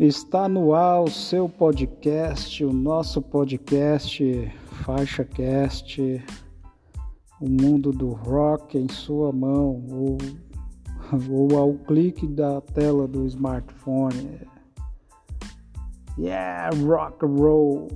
Está no ar o seu podcast, o nosso podcast Faixa Cast, o mundo do rock em sua mão, ou, ou ao clique da tela do smartphone. Yeah, rock and roll!